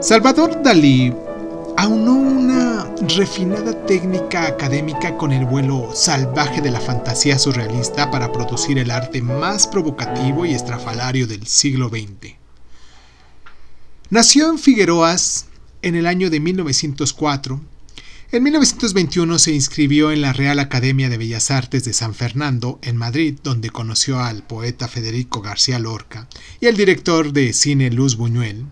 Salvador Dalí aunó una refinada técnica académica con el vuelo salvaje de la fantasía surrealista para producir el arte más provocativo y estrafalario del siglo XX. Nació en Figueroas en el año de 1904. En 1921 se inscribió en la Real Academia de Bellas Artes de San Fernando, en Madrid, donde conoció al poeta Federico García Lorca y al director de cine Luz Buñuel.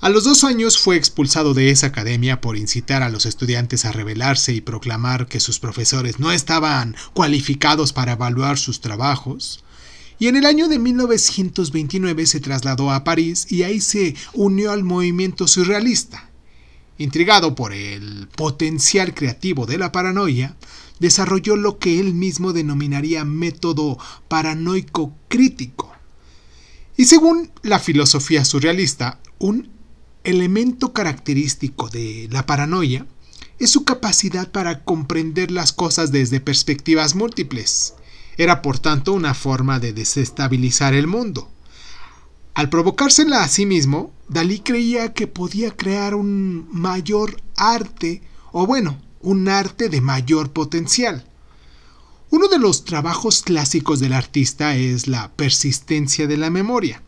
A los dos años fue expulsado de esa academia por incitar a los estudiantes a rebelarse y proclamar que sus profesores no estaban cualificados para evaluar sus trabajos y en el año de 1929 se trasladó a París y ahí se unió al movimiento surrealista. Intrigado por el potencial creativo de la paranoia, desarrolló lo que él mismo denominaría método paranoico crítico. Y según la filosofía surrealista, un elemento característico de la paranoia es su capacidad para comprender las cosas desde perspectivas múltiples. Era por tanto una forma de desestabilizar el mundo. Al provocársela a sí mismo, Dalí creía que podía crear un mayor arte, o bueno, un arte de mayor potencial. Uno de los trabajos clásicos del artista es la persistencia de la memoria,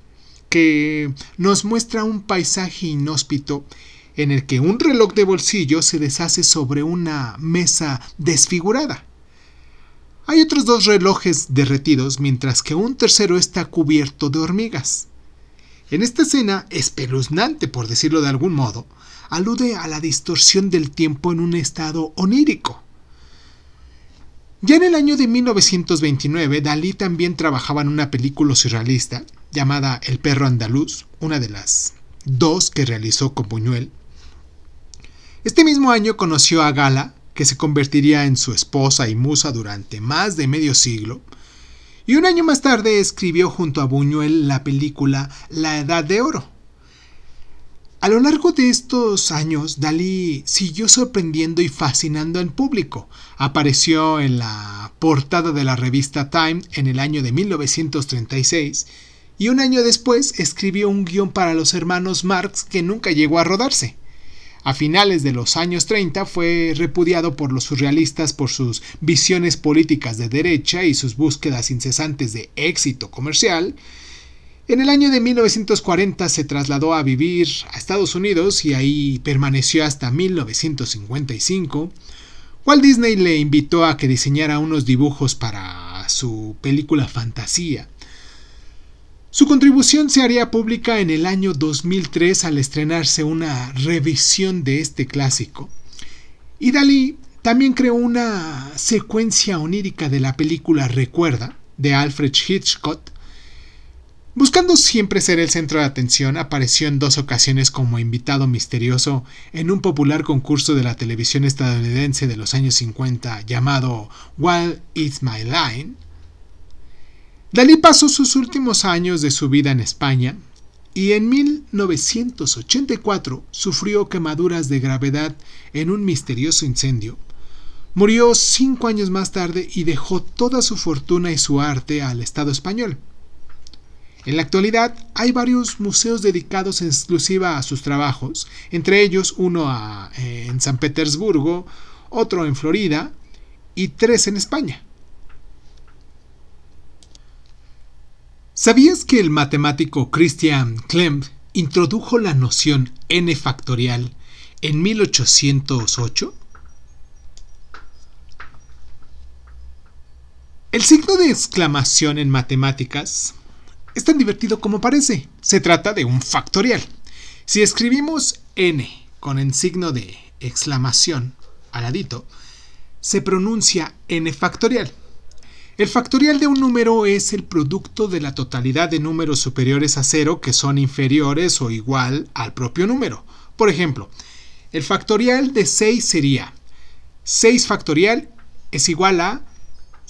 que nos muestra un paisaje inhóspito en el que un reloj de bolsillo se deshace sobre una mesa desfigurada. Hay otros dos relojes derretidos, mientras que un tercero está cubierto de hormigas. En esta escena, espeluznante por decirlo de algún modo, alude a la distorsión del tiempo en un estado onírico. Ya en el año de 1929, Dalí también trabajaba en una película surrealista llamada El perro andaluz, una de las dos que realizó con Buñuel. Este mismo año conoció a Gala, que se convertiría en su esposa y musa durante más de medio siglo, y un año más tarde escribió junto a Buñuel la película La Edad de Oro. A lo largo de estos años, Dalí siguió sorprendiendo y fascinando al público. Apareció en la portada de la revista Time en el año de 1936 y un año después escribió un guion para los hermanos Marx que nunca llegó a rodarse. A finales de los años 30 fue repudiado por los surrealistas por sus visiones políticas de derecha y sus búsquedas incesantes de éxito comercial. En el año de 1940 se trasladó a vivir a Estados Unidos y ahí permaneció hasta 1955. Walt Disney le invitó a que diseñara unos dibujos para su película Fantasía. Su contribución se haría pública en el año 2003 al estrenarse una revisión de este clásico. Y Dalí también creó una secuencia onírica de la película Recuerda, de Alfred Hitchcock. Buscando siempre ser el centro de atención, apareció en dos ocasiones como invitado misterioso en un popular concurso de la televisión estadounidense de los años 50 llamado Wild Is My Line, Dalí pasó sus últimos años de su vida en España y en 1984 sufrió quemaduras de gravedad en un misterioso incendio. Murió cinco años más tarde y dejó toda su fortuna y su arte al Estado español. En la actualidad hay varios museos dedicados en exclusiva a sus trabajos, entre ellos uno en San Petersburgo, otro en Florida y tres en España. ¿Sabías que el matemático Christian Klemp introdujo la noción n factorial en 1808? El signo de exclamación en matemáticas es tan divertido como parece. Se trata de un factorial. Si escribimos n con el signo de exclamación al ladito, se pronuncia n factorial. El factorial de un número es el producto de la totalidad de números superiores a cero que son inferiores o igual al propio número. Por ejemplo, el factorial de 6 sería 6 factorial es igual a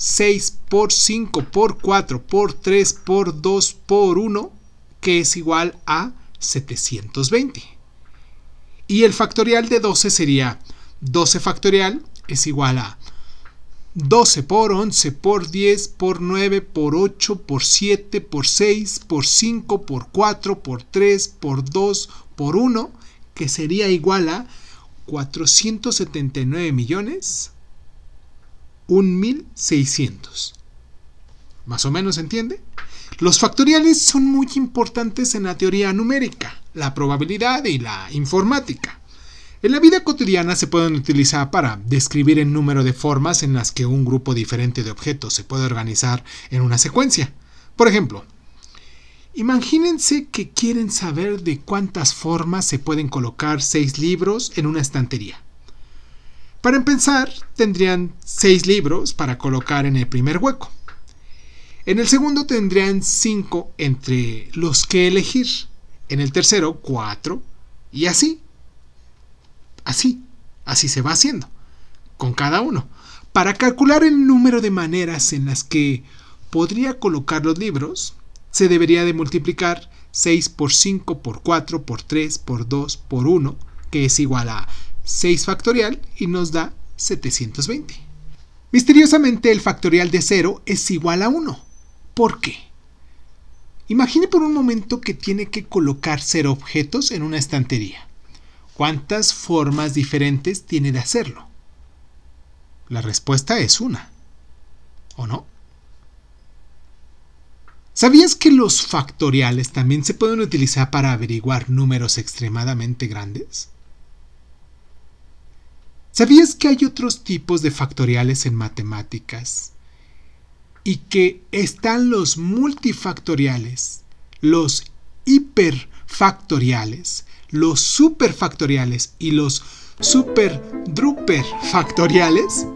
6 por 5 por 4 por 3 por 2 por 1 que es igual a 720. Y el factorial de 12 sería 12 factorial es igual a 12 por 11 por 10 por 9 por 8 por 7 por 6 por 5 por 4 por 3 por 2 por 1 que sería igual a 479 millones 1600. ¿Más o menos entiende? Los factoriales son muy importantes en la teoría numérica, la probabilidad y la informática. En la vida cotidiana se pueden utilizar para describir el número de formas en las que un grupo diferente de objetos se puede organizar en una secuencia. Por ejemplo, imagínense que quieren saber de cuántas formas se pueden colocar seis libros en una estantería. Para empezar, tendrían seis libros para colocar en el primer hueco. En el segundo tendrían cinco entre los que elegir. En el tercero, cuatro. Y así Así, así se va haciendo, con cada uno. Para calcular el número de maneras en las que podría colocar los libros, se debería de multiplicar 6 por 5 por 4 por 3 por 2 por 1, que es igual a 6 factorial y nos da 720. Misteriosamente el factorial de 0 es igual a 1. ¿Por qué? Imagine por un momento que tiene que colocar 0 objetos en una estantería. ¿Cuántas formas diferentes tiene de hacerlo? La respuesta es una. ¿O no? ¿Sabías que los factoriales también se pueden utilizar para averiguar números extremadamente grandes? ¿Sabías que hay otros tipos de factoriales en matemáticas? Y que están los multifactoriales, los hiperfactoriales, los superfactoriales y los super factoriales